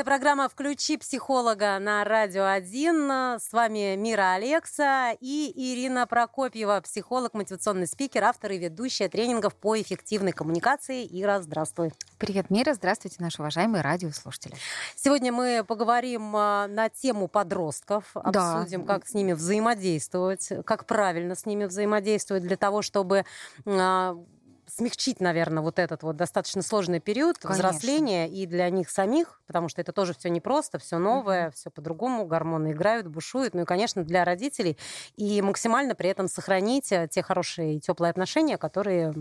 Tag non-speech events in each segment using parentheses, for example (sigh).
Это программа «Включи психолога» на Радио 1. С вами Мира Алекса и Ирина Прокопьева, психолог, мотивационный спикер, автор и ведущая тренингов по эффективной коммуникации. Ира, здравствуй. Привет, Мира. Здравствуйте, наши уважаемые радиослушатели. Сегодня мы поговорим а, на тему подростков, обсудим, да. как с ними взаимодействовать, как правильно с ними взаимодействовать для того, чтобы а, смягчить, наверное, вот этот вот достаточно сложный период Конечно. взросления и для них самих, потому что это тоже все непросто, все новое, mm-hmm. все по-другому, гормоны играют, бушуют. Ну и, конечно, для родителей. И максимально при этом сохранить э, те хорошие и теплые отношения, которые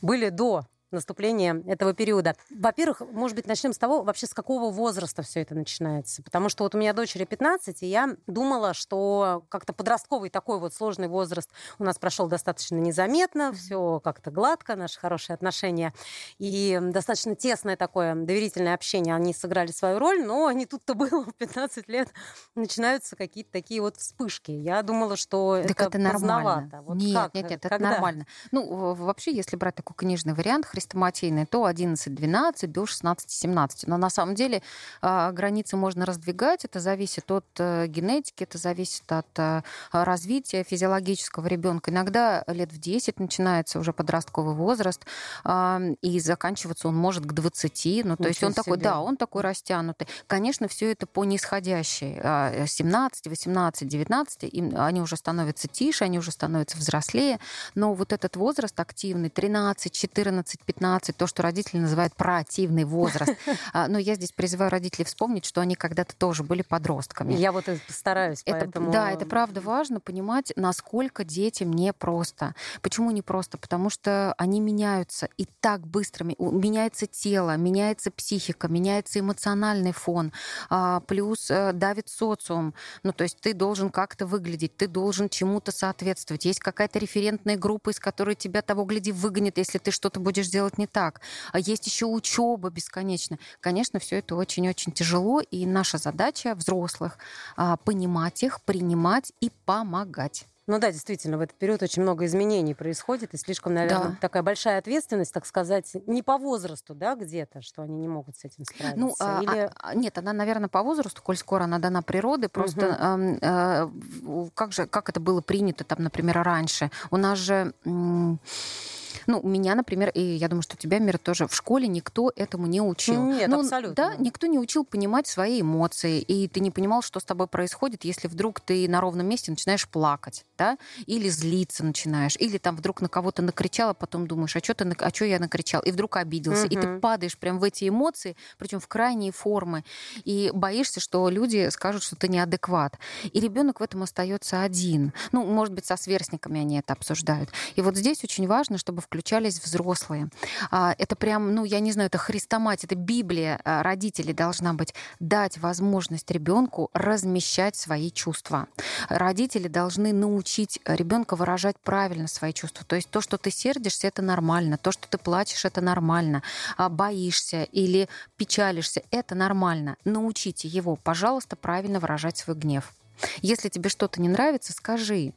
были до наступления этого периода. Во-первых, может быть, начнем с того, вообще с какого возраста все это начинается. Потому что вот у меня дочери 15, и я думала, что как-то подростковый такой вот сложный возраст у нас прошел достаточно незаметно, все как-то гладко, наши хорошие отношения и достаточно тесное такое доверительное общение, они сыграли свою роль, но не тут-то было в 15 лет начинаются какие-то такие вот вспышки. Я думала, что так это, это нормально. Вот нет, как? нет, нет, это Когда? нормально. Ну, вообще, если брать такой книжный вариант, хрестоматийные, то 11-12 до 16-17. Но на самом деле а, границы можно раздвигать. Это зависит от э, генетики, это зависит от э, развития физиологического ребенка. Иногда лет в 10 начинается уже подростковый возраст, а, и заканчиваться он может к 20. Ну, то Ничего есть он себе. такой, да, он такой растянутый. Конечно, все это по нисходящей. 17, 18, 19, им, они уже становятся тише, они уже становятся взрослее. Но вот этот возраст активный, 13, 14, 15, то, что родители называют проактивный возраст. (laughs) А, но я здесь призываю родителей вспомнить, что они когда-то тоже были подростками. Я вот стараюсь, это, поэтому... Да, это правда важно понимать, насколько детям непросто. Почему непросто? Потому что они меняются и так быстро. Меняется тело, меняется психика, меняется эмоциональный фон, а, плюс э, давит социум. Ну, то есть ты должен как-то выглядеть, ты должен чему-то соответствовать. Есть какая-то референтная группа, из которой тебя того, гляди, выгонят, если ты что-то будешь делать сделать не так. А есть еще учеба бесконечно. Конечно, все это очень-очень тяжело, и наша задача взрослых а, понимать их, принимать и помогать. Ну да, действительно, в этот период очень много изменений происходит, и слишком, наверное, да. такая большая ответственность, так сказать, не по возрасту, да, где-то, что они не могут с этим справиться. Ну, а, Или... а, нет, она, наверное, по возрасту, коль скоро она дана природы, просто угу. э, э, как же, как это было принято там, например, раньше? У нас же... Э, ну, меня, например, и я думаю, что тебя, Мир, тоже в школе никто этому не учил. Нет, ну, абсолютно. Да, никто не учил понимать свои эмоции, и ты не понимал, что с тобой происходит, если вдруг ты на ровном месте начинаешь плакать, да, или злиться начинаешь, или там вдруг на кого-то накричал, а потом думаешь, а что ты, а что я накричал, и вдруг обиделся, угу. и ты падаешь прям в эти эмоции, причем в крайние формы, и боишься, что люди скажут, что ты неадекват. И ребенок в этом остается один. Ну, может быть, со сверстниками они это обсуждают. И вот здесь очень важно, чтобы включить включались взрослые. А, это прям, ну, я не знаю, это христомать, это Библия а, родителей должна быть. Дать возможность ребенку размещать свои чувства. Родители должны научить ребенка выражать правильно свои чувства. То есть то, что ты сердишься, это нормально. То, что ты плачешь, это нормально. А боишься или печалишься, это нормально. Научите его, пожалуйста, правильно выражать свой гнев. Если тебе что-то не нравится, скажи.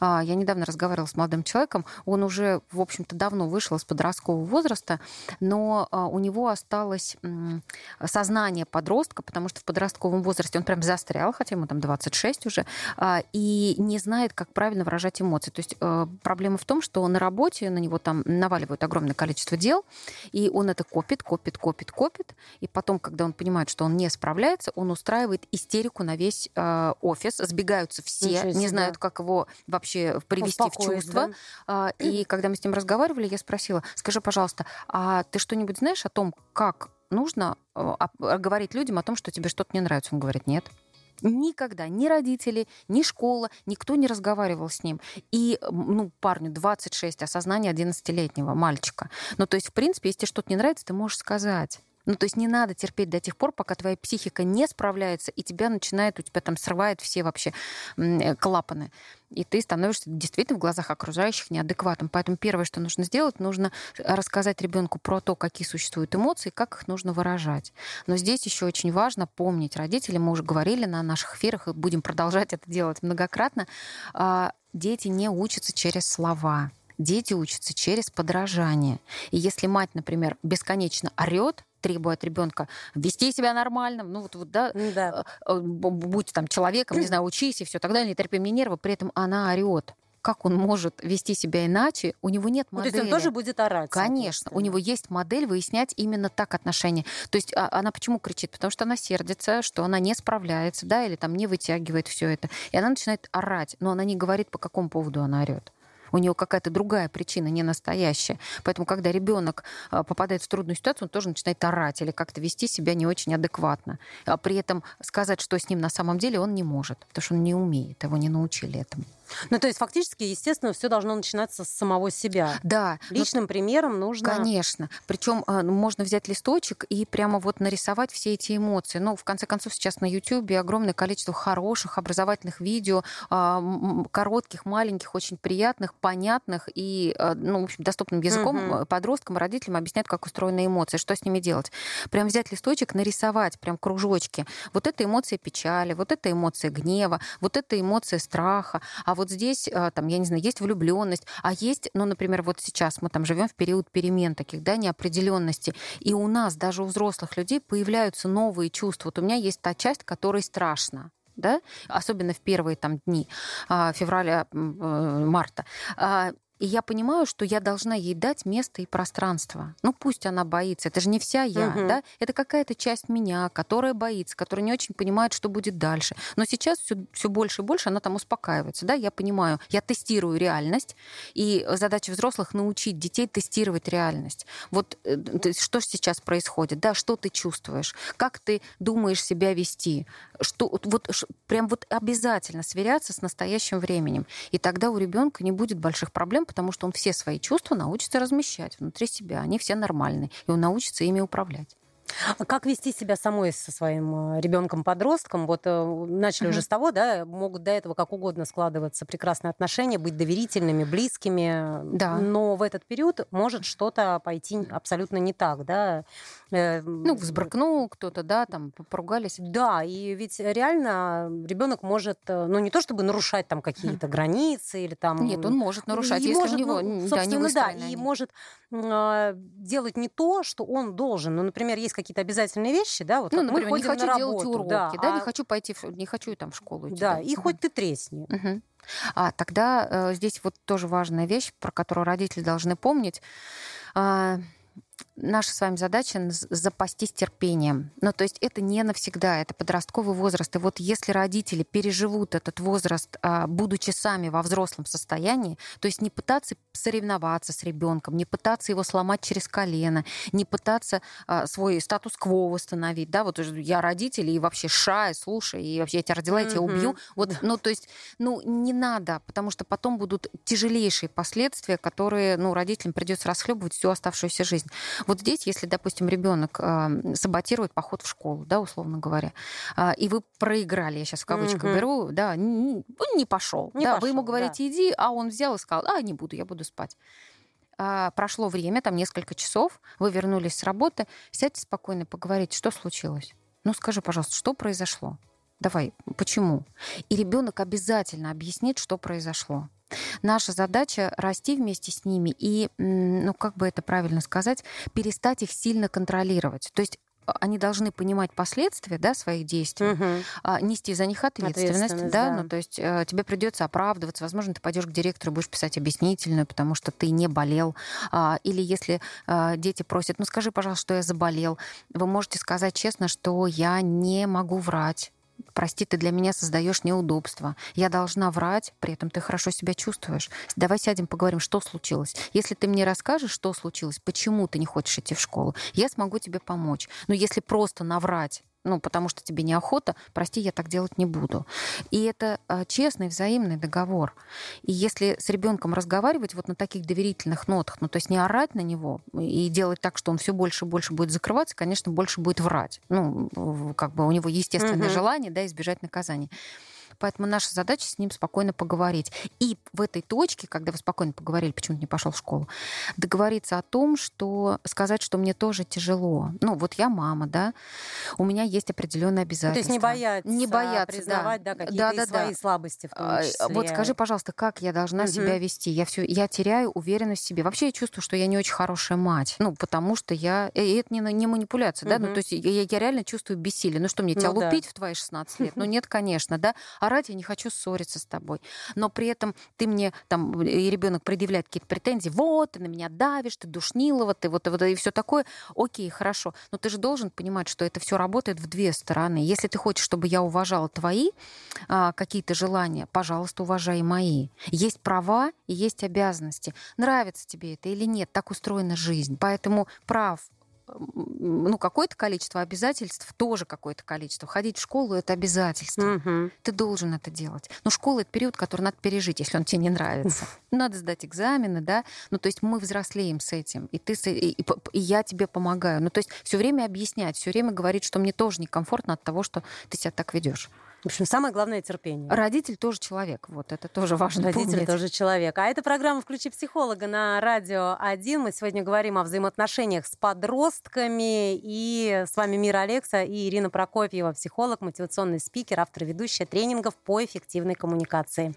А, я недавно разговаривала с молодым человеком, он уже, в общем-то, давно вышел из подросткового возраста, но а, у него осталось сознание подростка, потому что в подростковом возрасте он прям застрял, хотя ему там 26 уже, а, и не знает, как правильно выражать эмоции. То есть проблема в том, что на работе на него там наваливают огромное количество дел, и он это копит, копит, копит, копит, и потом, когда он понимает, что он не справляется, он устраивает истерику на весь офис, сбегаются все, не знают, как его вообще привести в чувство. Да? И когда мы с ним разговаривали, я спросила, скажи, пожалуйста, а ты что-нибудь знаешь о том, как нужно э, говорить людям о том, что тебе что-то не нравится? Он говорит, нет. Никогда ни родители, ни школа, никто не разговаривал с ним. И, ну, парню 26, осознание 11-летнего мальчика. Ну, то есть, в принципе, если тебе что-то не нравится, ты можешь сказать. Ну, то есть не надо терпеть до тех пор, пока твоя психика не справляется, и тебя начинает, у тебя там срывает все вообще э, клапаны. И ты становишься действительно в глазах окружающих неадекватным. Поэтому первое, что нужно сделать, нужно рассказать ребенку про то, какие существуют эмоции, как их нужно выражать. Но здесь еще очень важно помнить, родители, мы уже говорили на наших эфирах, и будем продолжать это делать многократно, а, дети не учатся через слова дети учатся через подражание. И если мать, например, бесконечно орет, требуя от ребенка вести себя нормально, ну вот, вот да, да. Э, э, будь там человеком, не (clears throat) знаю, учись и все так далее, не терпи мне нервы, при этом она орет как он может вести себя иначе, у него нет модели. Ну, то есть он тоже будет орать. Конечно, у него есть модель выяснять именно так отношения. То есть а, она почему кричит? Потому что она сердится, что она не справляется, да, или там не вытягивает все это. И она начинает орать, но она не говорит, по какому поводу она орет у него какая-то другая причина, не настоящая. Поэтому, когда ребенок а, попадает в трудную ситуацию, он тоже начинает орать или как-то вести себя не очень адекватно. А при этом сказать, что с ним на самом деле, он не может, потому что он не умеет, его не научили этому. Ну, то есть фактически, естественно, все должно начинаться с самого себя. Да. Личным но... примером нужно... Конечно. Причем а, ну, можно взять листочек и прямо вот нарисовать все эти эмоции. Ну, в конце концов, сейчас на YouTube огромное количество хороших образовательных видео, коротких, маленьких, очень приятных, понятных и, э, ну, в общем, доступным языком угу. подросткам, родителям объясняют, как устроены эмоции, что с ними делать. Прям взять листочек, нарисовать прям кружочки. Вот это эмоция печали, вот это эмоция гнева, вот это эмоция страха. А вот здесь, э, там, я не знаю, есть влюбленность, а есть, ну, например, вот сейчас мы там живем в период перемен таких, да, неопределенности, и у нас даже у взрослых людей появляются новые чувства. Вот у меня есть та часть, которой страшно да, особенно в первые там дни а, и я понимаю, что я должна ей дать место и пространство. Ну пусть она боится, это же не вся я, угу. да? Это какая-то часть меня, которая боится, которая не очень понимает, что будет дальше. Но сейчас все, все больше и больше она там успокаивается, да? Я понимаю, я тестирую реальность, и задача взрослых научить детей тестировать реальность. Вот э, что сейчас происходит, да? Что ты чувствуешь? Как ты думаешь себя вести? Что вот прям вот обязательно сверяться с настоящим временем, и тогда у ребенка не будет больших проблем, потому что он все свои чувства научится размещать внутри себя. Они все нормальные, и он научится ими управлять. А как вести себя самой со своим э, ребенком-подростком? Вот э, начали mm-hmm. уже с того, да, могут до этого как угодно складываться прекрасные отношения, быть доверительными, близкими, да. но в этот период может что-то пойти абсолютно не так, да. Э, ну, взбрыкнул кто-то, да, там поругались. Да, и ведь реально ребенок может, ну, не то чтобы нарушать там какие-то границы или там... Нет, он может нарушать, если может, у него ну, да, не да, и может э, делать не то, что он должен. Ну, например, есть какие-то обязательные вещи, да, вот ну, например, мы не хочу на делать уроки, да, да а... не хочу пойти, в... не хочу там в школу идти. Да, и угу. хоть ты тресни. Угу. А тогда э, здесь вот тоже важная вещь, про которую родители должны помнить. Э, наша с вами задача запастись терпением. Но то есть это не навсегда, это подростковый возраст. И вот если родители переживут этот возраст, а, будучи сами во взрослом состоянии, то есть не пытаться соревноваться с ребенком, не пытаться его сломать через колено, не пытаться а, свой статус-кво восстановить, да, вот я родитель и вообще шай, слушай, и вообще я тебя родила, я тебя убью. Вот, ну, то есть, ну, не надо, потому что потом будут тяжелейшие последствия, которые, ну, родителям придется расхлебывать всю оставшуюся жизнь. Вот здесь, если, допустим, ребенок саботирует поход в школу, да, условно говоря, э, и вы проиграли, я сейчас в кавычках mm-hmm. беру, да, он не пошел, не да, пошел, вы ему говорите, да. иди, а он взял и сказал, а, не буду, я буду спать. А, прошло время, там несколько часов, вы вернулись с работы, сядьте спокойно, поговорите, что случилось. Ну, скажи, пожалуйста, что произошло? Давай, почему? И ребенок обязательно объяснит, что произошло. Наша задача расти вместе с ними и, ну как бы это правильно сказать, перестать их сильно контролировать. То есть а, они должны понимать последствия да, своих действий, угу. нести за них ответственность, ответственность да, да. Ну, то есть э, тебе придется оправдываться, возможно, ты пойдешь к директору, будешь писать объяснительную, потому что ты не болел, а, или если а, дети просят, ну скажи, пожалуйста, что я заболел, вы можете сказать честно, что я не могу врать, прости, ты для меня создаешь неудобства. Я должна врать, при этом ты хорошо себя чувствуешь. Давай сядем, поговорим, что случилось. Если ты мне расскажешь, что случилось, почему ты не хочешь идти в школу, я смогу тебе помочь. Но если просто наврать, ну, потому что тебе неохота, прости, я так делать не буду. И это а, честный взаимный договор. И если с ребенком разговаривать вот на таких доверительных нотах, ну, то есть не орать на него и делать так, что он все больше и больше будет закрываться, конечно, больше будет врать. Ну, как бы у него естественное угу. желание, да, избежать наказания. Поэтому наша задача с ним спокойно поговорить. И в этой точке, когда вы спокойно поговорили, почему не пошел в школу, договориться о том, что сказать, что мне тоже тяжело. Ну, вот я мама, да, у меня есть определенные обязательства. То есть не бояться, не бояться признавать, да, да какие-то да, да, свои да. слабости в том а, числе. Вот скажи, пожалуйста, как я должна угу. себя вести? Я все, я теряю уверенность в себе. Вообще я чувствую, что я не очень хорошая мать. Ну, потому что я... И это не, не манипуляция, угу. да? Ну, то есть я, я реально чувствую бессилие. Ну, что мне, тебя ну, лупить да. в твои 16 лет? Ну, нет, конечно, да? Орать, я не хочу ссориться с тобой. Но при этом ты мне там, и ребенок предъявляет какие-то претензии, вот, ты на меня давишь, ты душнилова, ты вот, вот и все такое. Окей, хорошо. Но ты же должен понимать, что это все работает в две стороны. Если ты хочешь, чтобы я уважала твои а, какие-то желания, пожалуйста, уважай мои. Есть права и есть обязанности. Нравится тебе это или нет, так устроена жизнь. Поэтому прав ну, какое-то количество обязательств, тоже какое-то количество. Ходить в школу — это обязательство. Угу. Ты должен это делать. Но школа — это период, который надо пережить, если он тебе не нравится. Надо сдать экзамены, да. Ну, то есть мы взрослеем с этим, и, ты, и, и, и я тебе помогаю. Ну, то есть все время объяснять, все время говорить, что мне тоже некомфортно от того, что ты себя так ведешь. В общем, самое главное терпение. Родитель тоже человек. Вот это тоже важно Родитель помнить. тоже человек. А это программа «Включи психолога» на Радио 1. Мы сегодня говорим о взаимоотношениях с подростками. И с вами Мира Алекса и Ирина Прокопьева, психолог, мотивационный спикер, автор ведущая тренингов по эффективной коммуникации.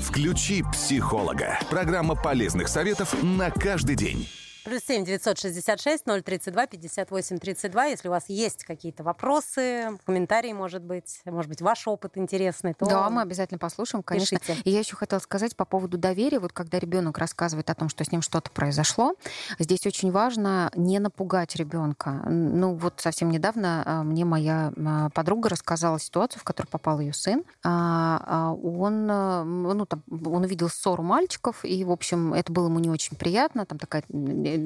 «Включи психолога». Программа полезных советов на каждый день. Плюс семь девятьсот шестьдесят шесть ноль тридцать два пятьдесят восемь тридцать два. Если у вас есть какие-то вопросы, комментарии, может быть, может быть, ваш опыт интересный, то Да, мы обязательно послушаем, конечно. Пишите. И я еще хотела сказать по поводу доверия. Вот когда ребенок рассказывает о том, что с ним что-то произошло, здесь очень важно не напугать ребенка. Ну вот совсем недавно а, мне моя а, подруга рассказала ситуацию, в которую попал ее сын. А, он, ну, там, он увидел ссору мальчиков, и, в общем, это было ему не очень приятно. Там такая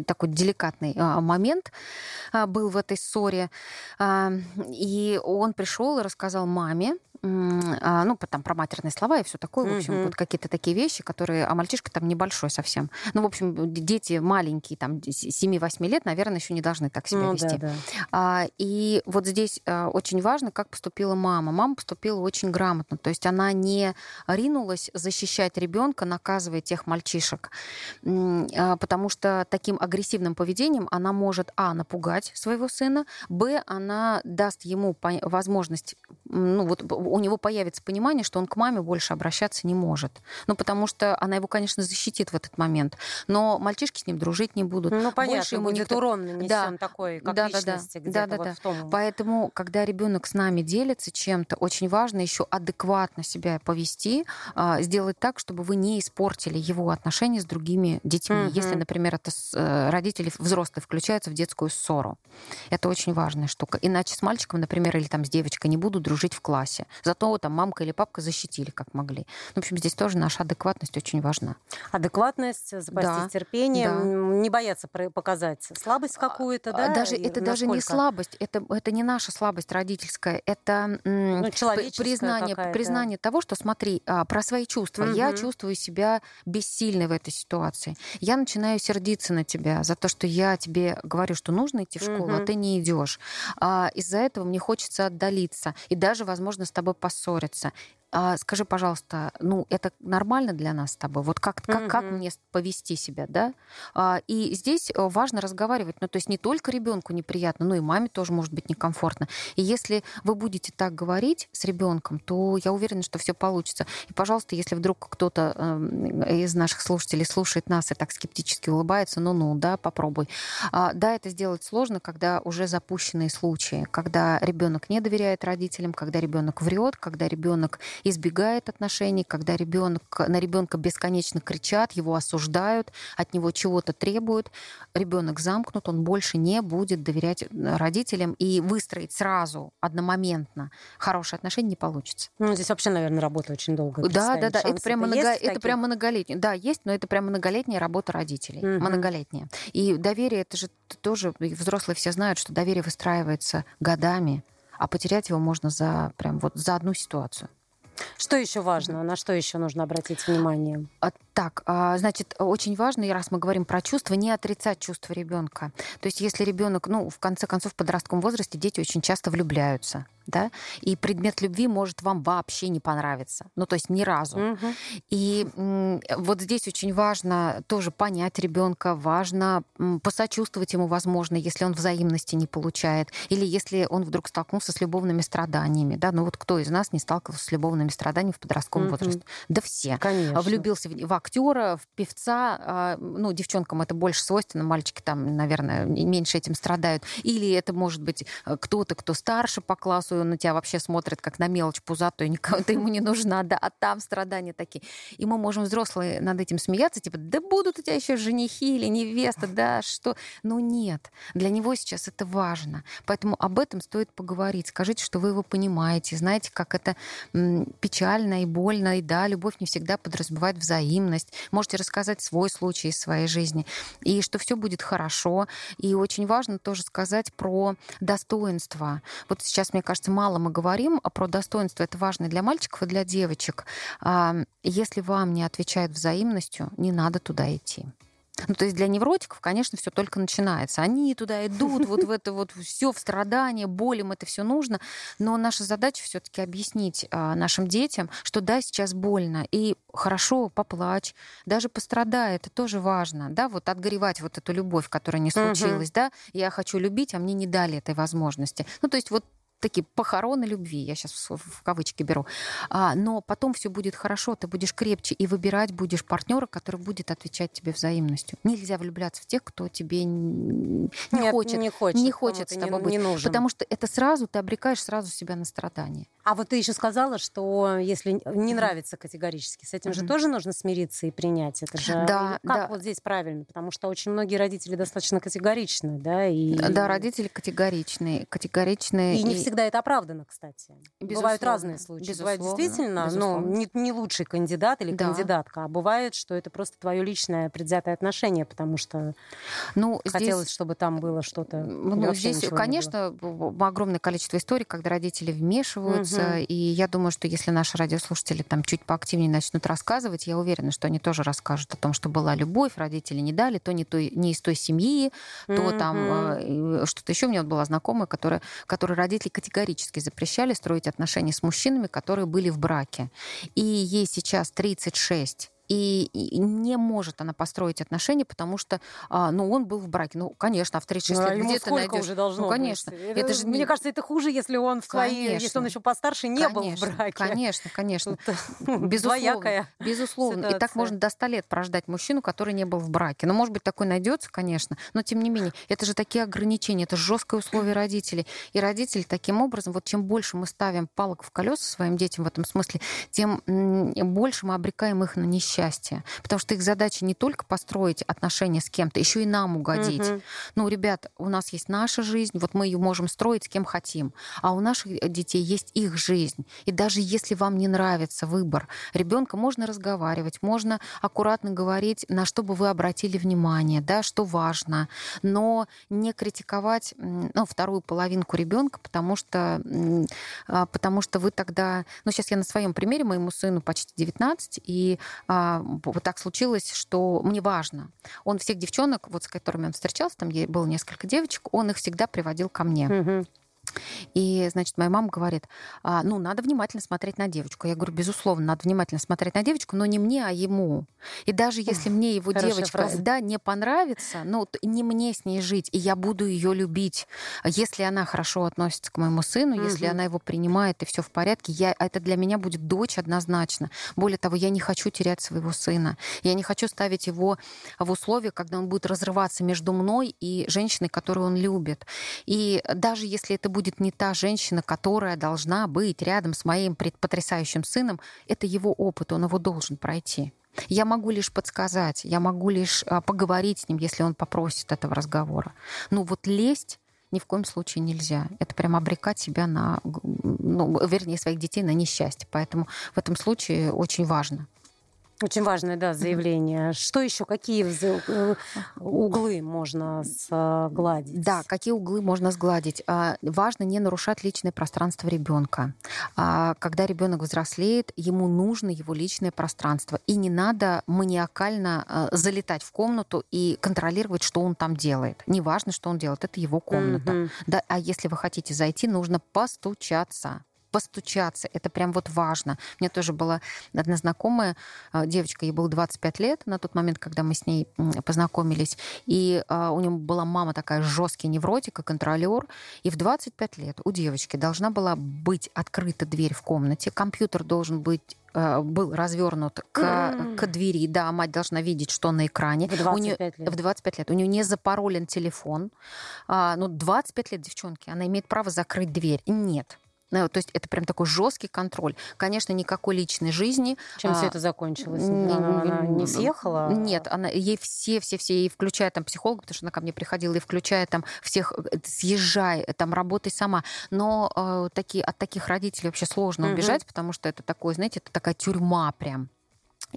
такой деликатный а, момент а, был в этой ссоре. А, и он пришел и рассказал маме, ну, там про матерные слова и все такое, в общем, mm-hmm. вот какие-то такие вещи, которые, а мальчишка там небольшой совсем. Ну, в общем, дети маленькие, там, 7-8 лет, наверное, еще не должны так себя ну, вести. Да, да. А, и вот здесь а, очень важно, как поступила мама. Мама поступила очень грамотно, то есть она не ринулась защищать ребенка, наказывая тех мальчишек, а, потому что таким агрессивным поведением она может, а, напугать своего сына, б, она даст ему возможность, ну, вот у него появится понимание, что он к маме больше обращаться не может. Ну, потому что она его, конечно, защитит в этот момент. Но мальчишки с ним дружить не будут. Ну, понятно, больше ему будет никто... урон нанесен да. такой, как да, личности, да, да. да, да, вот да. в том... Поэтому, когда ребенок с нами делится чем-то, очень важно еще адекватно себя повести, а, сделать так, чтобы вы не испортили его отношения с другими детьми. Угу. Если, например, это э, родители взрослые включаются в детскую ссору. Это очень важная штука. Иначе с мальчиком, например, или там с девочкой не будут дружить в классе. Зато там мамка или папка защитили, как могли. Ну, в общем, здесь тоже наша адекватность очень важна. Адекватность, запастись да, терпением, да. не бояться показать слабость а, какую-то, да? Даже, это насколько? даже не слабость, это, это не наша слабость родительская, это ну, признание, признание того, что, смотри, а, про свои чувства. Угу. Я чувствую себя бессильной в этой ситуации. Я начинаю сердиться на тебя за то, что я тебе говорю, что нужно идти в школу, угу. а ты не идешь. А, из-за этого мне хочется отдалиться и даже, возможно, с тобой поссориться. А, скажи, пожалуйста, ну это нормально для нас с тобой? Вот как, как, mm-hmm. как мне повести себя, да? А, и здесь э, важно разговаривать, ну то есть не только ребенку неприятно, но и маме тоже может быть некомфортно. И если вы будете так говорить с ребенком, то я уверена, что все получится. И, пожалуйста, если вдруг кто-то э, из наших слушателей слушает нас и так скептически улыбается, ну-ну, да, попробуй. А, да, это сделать сложно, когда уже запущенные случаи, когда ребенок не доверяет родителям, когда ребенок врет, когда ребенок избегает отношений, когда ребенок, на ребенка бесконечно кричат, его осуждают, от него чего-то требуют. Ребенок замкнут, он больше не будет доверять родителям и выстроить сразу, одномоментно хорошие отношения не получится. Ну, здесь вообще, наверное, работа очень долго. Да, да, да. Это прямо, много... это прямо многолетняя. Да, есть, но это прямо многолетняя работа родителей. Угу. Многолетняя. И доверие, это же тоже взрослые все знают, что доверие выстраивается годами а потерять его можно за прям вот за одну ситуацию. Что еще важно? На что еще нужно обратить внимание? А, так, а, значит, очень важно, раз мы говорим про чувства, не отрицать чувства ребенка. То есть, если ребенок, ну, в конце концов, в подростковом возрасте дети очень часто влюбляются да, и предмет любви может вам вообще не понравиться, ну то есть ни разу. Угу. И вот здесь очень важно тоже понять ребенка, важно посочувствовать ему, возможно, если он взаимности не получает, или если он вдруг столкнулся с любовными страданиями, да, ну вот кто из нас не сталкивался с любовными страданиями в подростковом угу. возрасте? Да все. Конечно. Влюбился в актера, в певца, а, ну девчонкам это больше свойственно, мальчики там, наверное, меньше этим страдают, или это может быть э, кто-то, кто старше по классу, он на тебя вообще смотрит как на мелочь пузатую, никому ты ему не нужна, да, а там страдания такие. И мы можем взрослые над этим смеяться, типа, да будут у тебя еще женихи или невеста, да, что? Ну нет, для него сейчас это важно. Поэтому об этом стоит поговорить. Скажите, что вы его понимаете, знаете, как это печально и больно, и да, любовь не всегда подразумевает взаимность. Можете рассказать свой случай из своей жизни, и что все будет хорошо. И очень важно тоже сказать про достоинство. Вот сейчас, мне кажется, мало мы говорим а про достоинство. Это важно для мальчиков и для девочек. Если вам не отвечают взаимностью, не надо туда идти. Ну, то есть для невротиков, конечно, все только начинается. Они туда идут, вот в (laughs) это вот все в страдания, боль им это все нужно. Но наша задача все-таки объяснить а, нашим детям, что да, сейчас больно, и хорошо, поплачь, даже пострадай, это тоже важно, да, вот отгоревать вот эту любовь, которая не случилась, да, я хочу любить, а мне не дали этой возможности. Ну, то есть вот такие похороны любви, я сейчас в кавычки беру. А, но потом все будет хорошо, ты будешь крепче и выбирать будешь партнера, который будет отвечать тебе взаимностью. Нельзя влюбляться в тех, кто тебе не Нет, хочет, не хочет, не хочет с тобой не, быть, не нужен. потому что это сразу ты обрекаешь сразу себя на страдания. А вот ты еще сказала, что если не нравится категорически, с этим mm-hmm. же тоже нужно смириться и принять. Это же да, как да. вот здесь правильно, потому что очень многие родители достаточно категоричны, да, и да, родители категоричные, категоричные и, и... не всегда это оправдано, кстати. Безусловно. Бывают разные случаи. Безусловно. Бывает действительно, ну, не, не лучший кандидат или да. кандидатка, а бывает, что это просто твое личное предвзятое отношение, потому что ну, хотелось, здесь... чтобы там было что-то. Ну, здесь, конечно, огромное количество историй, когда родители вмешиваются, угу. и я думаю, что если наши радиослушатели там чуть поактивнее начнут рассказывать, я уверена, что они тоже расскажут о том, что была любовь, родители не дали, то не, той, не из той семьи, то угу. там э, что-то еще. У меня вот была знакомая, которая, которой родители категорически запрещали строить отношения с мужчинами, которые были в браке. И ей сейчас 36 и, не может она построить отношения, потому что, а, ну, он был в браке. Ну, конечно, а в 36 ну, лет а где ты найдешь? уже должно Ну, конечно. Быть. Это, это же, мне кажется, это хуже, если он в твоей, если он еще постарше не конечно, был в браке. Конечно, конечно. (laughs) Безусловно. Безусловно. И так можно до 100 лет прождать мужчину, который не был в браке. Ну, может быть, такой найдется, конечно, но тем не менее, это же такие ограничения, это жесткое условие родителей. И родители таким образом, вот чем больше мы ставим палок в колеса своим детям в этом смысле, тем больше мы обрекаем их на несчастье счастья. Потому что их задача не только построить отношения с кем-то, еще и нам угодить. Угу. Ну, ребят, у нас есть наша жизнь, вот мы ее можем строить с кем хотим. А у наших детей есть их жизнь. И даже если вам не нравится выбор ребенка, можно разговаривать, можно аккуратно говорить, на что бы вы обратили внимание, да, что важно, но не критиковать ну, вторую половинку ребенка, потому что, а, потому что вы тогда... Ну, сейчас я на своем примере, моему сыну почти 19, и а, вот так случилось, что мне важно. Он всех девчонок, вот с которыми он встречался, там было несколько девочек, он их всегда приводил ко мне. Угу. И, значит, моя мама говорит, а, ну, надо внимательно смотреть на девочку. Я говорю, безусловно, надо внимательно смотреть на девочку, но не мне, а ему. И даже если мне его девочка фраза. да, не понравится, ну, не мне с ней жить, и я буду ее любить. Если она хорошо относится к моему сыну, угу. если она его принимает, и все в порядке, я, это для меня будет дочь однозначно. Более того, я не хочу терять своего сына. Я не хочу ставить его в условия, когда он будет разрываться между мной и женщиной, которую он любит. И даже если это будет не та женщина, которая должна быть рядом с моим потрясающим сыном, это его опыт, он его должен пройти. Я могу лишь подсказать, я могу лишь а, поговорить с ним, если он попросит этого разговора. Но вот лезть ни в коем случае нельзя. Это прям обрекать себя на, ну, вернее, своих детей на несчастье. Поэтому в этом случае очень важно Очень важное, да, заявление. Что еще, какие э, углы можно сгладить? Да, какие углы можно сгладить? А, важно не нарушать личное пространство ребенка. А, когда ребенок взрослеет, ему нужно его личное пространство. И не надо маниакально а, залетать в комнату и контролировать, что он там делает. Неважно, что он делает, это его комната. Mm-hmm. Да, а если вы хотите зайти, нужно постучаться постучаться. Это прям вот важно. У меня тоже была одна знакомая а, девочка, ей было 25 лет на тот момент, когда мы с ней познакомились. И а, у нее была мама такая жесткий невротик и контролер. И в 25 лет у девочки должна была быть открыта дверь в комнате, компьютер должен быть а, был развернут к, mm. к двери, да, мать должна видеть, что на экране. В 25 у нее, лет. В 25 лет. У нее не запаролен телефон. А, ну, 25 лет девчонки, она имеет право закрыть дверь. Нет. Ну, то есть это прям такой жесткий контроль. Конечно, никакой личной жизни. Чем а, все это закончилось? Она, она не съехала? Нет, она, ей все, все, все, и включая там психолога, потому что она ко мне приходила, и включая там всех, э, съезжай, там работай сама. Но э, такие, от таких родителей вообще сложно убежать, потому что это такое, знаете, это такая тюрьма прям.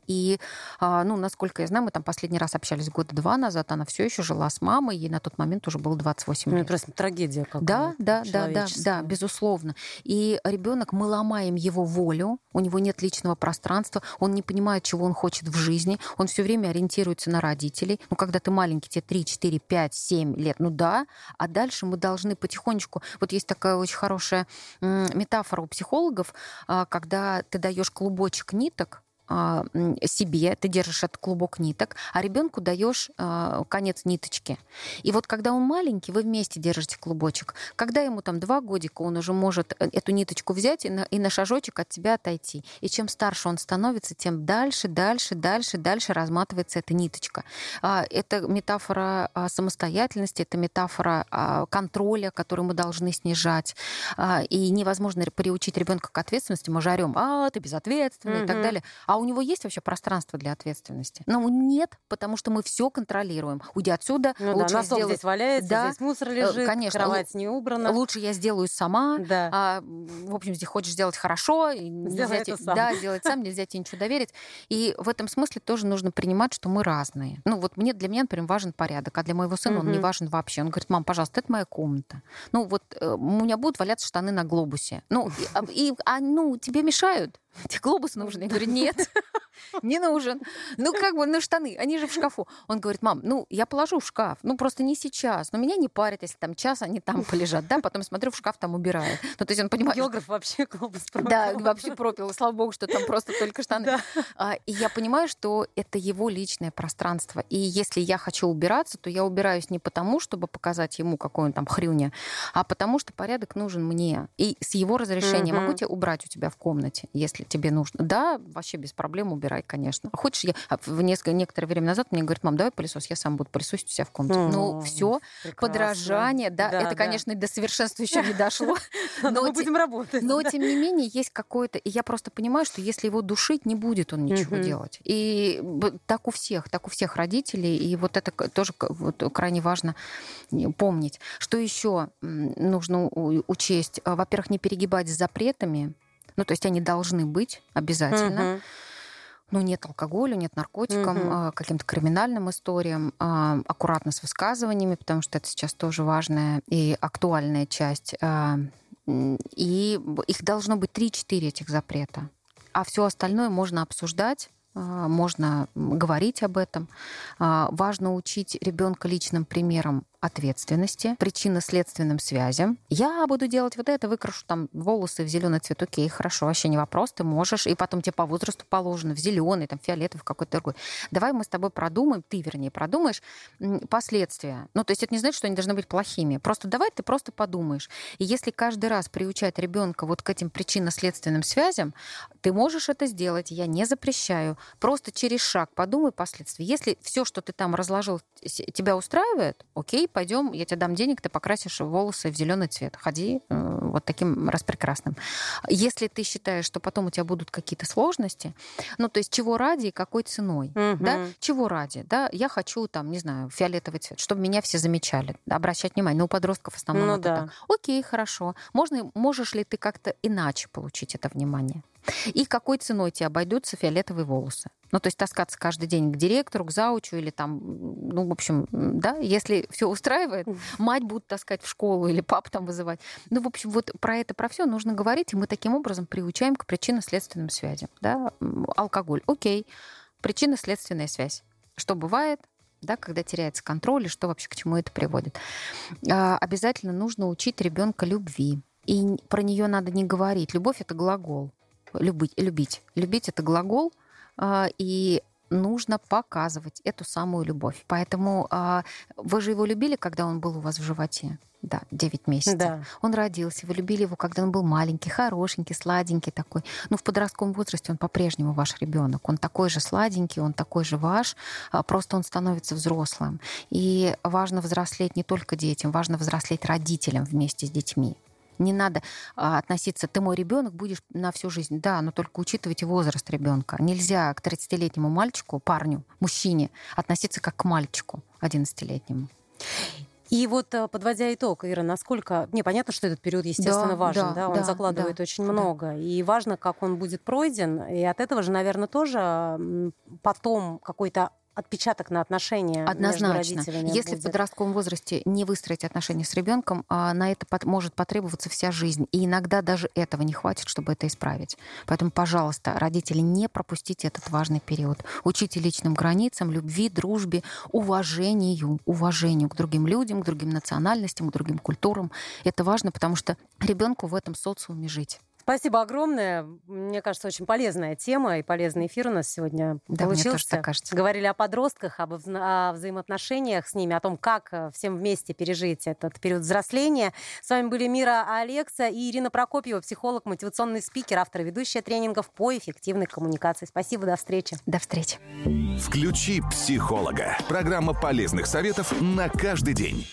И, а, ну, насколько я знаю, мы там последний раз общались года два назад, она все еще жила с мамой, ей на тот момент уже было 28 ну, лет. Ну, просто трагедия какая-то. Да, да, да, да, да, безусловно. И ребенок, мы ломаем его волю, у него нет личного пространства, он не понимает, чего он хочет в жизни, он все время ориентируется на родителей. Ну, когда ты маленький, тебе 3, 4, 5, 7 лет, ну да, а дальше мы должны потихонечку... Вот есть такая очень хорошая метафора у психологов, а, когда ты даешь клубочек ниток, себе, ты держишь этот клубок ниток, а ребенку даешь а, конец ниточки. И вот когда он маленький, вы вместе держите клубочек. Когда ему там два годика, он уже может э, эту ниточку взять и на, и на шажочек от тебя отойти. И чем старше он становится, тем дальше, дальше, дальше, дальше разматывается эта ниточка. А, это метафора самостоятельности, это метафора контроля, который мы должны снижать. И невозможно приучить ребенка к ответственности. Мы жарем, а, ты безответственный mm-hmm. и так далее. А у него есть вообще пространство для ответственности? Ну, нет, потому что мы все контролируем. Уйди отсюда, ну, лучше да, я сделаю... здесь валяется, да, здесь мусор э, лежит, конечно, кровать не убрана. Лучше я сделаю сама. Да. А, в общем, если хочешь сделать хорошо, нельзя это сам. Да, сделать сам, нельзя тебе ничего доверить. И в этом смысле тоже нужно принимать, что мы разные. Ну, вот мне, для меня, например, важен порядок, а для моего сына он не важен вообще. Он говорит, мам, пожалуйста, это моя комната. Ну, вот э, у меня будут валяться штаны на глобусе. Ну, и, а, и а, ну, тебе мешают? Тебе глобус нужен? Я говорю, нет, не нужен. Ну, как бы, ну, штаны, они же в шкафу. Он говорит, мам, ну, я положу в шкаф, ну, просто не сейчас. Но меня не парит, если там час они там полежат, да, потом смотрю, в шкаф там убирают. Ну, то есть он понимает... Географ вообще глобус пропил. Да, вообще пропил, слава богу, что там просто только штаны. Да. А, и я понимаю, что это его личное пространство. И если я хочу убираться, то я убираюсь не потому, чтобы показать ему, какой он там хрюня, а потому что порядок нужен мне. И с его разрешения могу тебя убрать у тебя в комнате, если если тебе нужно. Да, вообще без проблем убирай, конечно. А хочешь, я а, в несколько, некоторое время назад мне говорит, мам, давай пылесос, я сам буду пылесосить у себя в комнате. Mm, ну, все, подражание, да, да это, да. конечно, до совершенства еще не дошло. (laughs) Но мы будем работать. Но, тем не менее, есть какое-то... И я просто понимаю, что если его душить, не будет он ничего делать. И так у всех, так у всех родителей. И вот это тоже крайне важно помнить. Что еще нужно учесть? Во-первых, не перегибать с запретами, ну, то есть они должны быть обязательно. Угу. Ну, нет алкоголю, нет наркотикам, угу. каким-то криминальным историям, а, аккуратно с высказываниями, потому что это сейчас тоже важная и актуальная часть. А, и их должно быть 3-4 этих запрета. А все остальное можно обсуждать можно говорить об этом. Важно учить ребенка личным примером ответственности, причинно-следственным связям. Я буду делать вот это, выкрашу там волосы в зеленый цвет, окей, хорошо, вообще не вопрос, ты можешь, и потом тебе по возрасту положено в зеленый, там фиолетовый какой-то другой. Давай мы с тобой продумаем, ты, вернее, продумаешь последствия. Ну, то есть это не значит, что они должны быть плохими. Просто давай ты просто подумаешь. И если каждый раз приучать ребенка вот к этим причинно-следственным связям, ты можешь это сделать, я не запрещаю. Просто через шаг подумай последствия. Если все, что ты там разложил, тебя устраивает, окей, пойдем, я тебе дам денег, ты покрасишь волосы в зеленый цвет. Ходи э, вот таким распрекрасным. Если ты считаешь, что потом у тебя будут какие-то сложности, ну, то есть чего ради и какой ценой, угу. да, чего ради, да, я хочу там, не знаю, фиолетовый цвет, чтобы меня все замечали, обращать внимание, ну, у подростков в основном ну, это да. так. Окей, хорошо. Можно, можешь ли ты как-то иначе получить это внимание? И какой ценой тебе обойдутся фиолетовые волосы? Ну, то есть таскаться каждый день к директору, к заучу или там, ну, в общем, да, если все устраивает, мать будут таскать в школу или пап там вызывать. Ну, в общем, вот про это, про все нужно говорить, и мы таким образом приучаем к причинно-следственным связям. Да? Алкоголь, окей, причинно-следственная связь. Что бывает? да, когда теряется контроль, и что вообще к чему это приводит. А, обязательно нужно учить ребенка любви. И про нее надо не говорить. Любовь это глагол. Любить, любить. Любить это глагол, а, и нужно показывать эту самую любовь. Поэтому а, вы же его любили, когда он был у вас в животе? Да, 9 месяцев. Да. Он родился, вы любили его, когда он был маленький, хорошенький, сладенький такой. Но в подростковом возрасте он по-прежнему ваш ребенок. Он такой же сладенький, он такой же ваш, а, просто он становится взрослым. И важно взрослеть не только детям, важно взрослеть родителям вместе с детьми. Не надо а, относиться, ты мой ребенок, будешь на всю жизнь. Да, но только учитывайте возраст ребенка. Нельзя к 30-летнему мальчику, парню, мужчине относиться как к мальчику 11-летнему. И вот э, подводя итог, Ира, насколько... Не, понятно, что этот период, естественно, да, важен, да, да? он да, закладывает да, очень много. Да. И важно, как он будет пройден. И от этого же, наверное, тоже потом какой-то отпечаток на отношения Однозначно. между родителями. Если будет. в подростковом возрасте не выстроить отношения с ребенком, а, на это может потребоваться вся жизнь. И иногда даже этого не хватит, чтобы это исправить. Поэтому, пожалуйста, родители, не пропустите этот важный период. Учите личным границам, любви, дружбе, уважению, уважению к другим людям, к другим национальностям, к другим культурам. Это важно, потому что ребенку в этом социуме жить. Спасибо огромное. Мне кажется, очень полезная тема и полезный эфир у нас сегодня да, получился. Мне тоже так кажется. Говорили о подростках, об о взаимоотношениях с ними, о том, как э, всем вместе пережить этот период взросления. С вами были Мира Алекса и Ирина Прокопьева, психолог, мотивационный спикер, автор и ведущая тренингов по эффективной коммуникации. Спасибо, до встречи. До встречи. Включи психолога. Программа полезных советов на каждый день.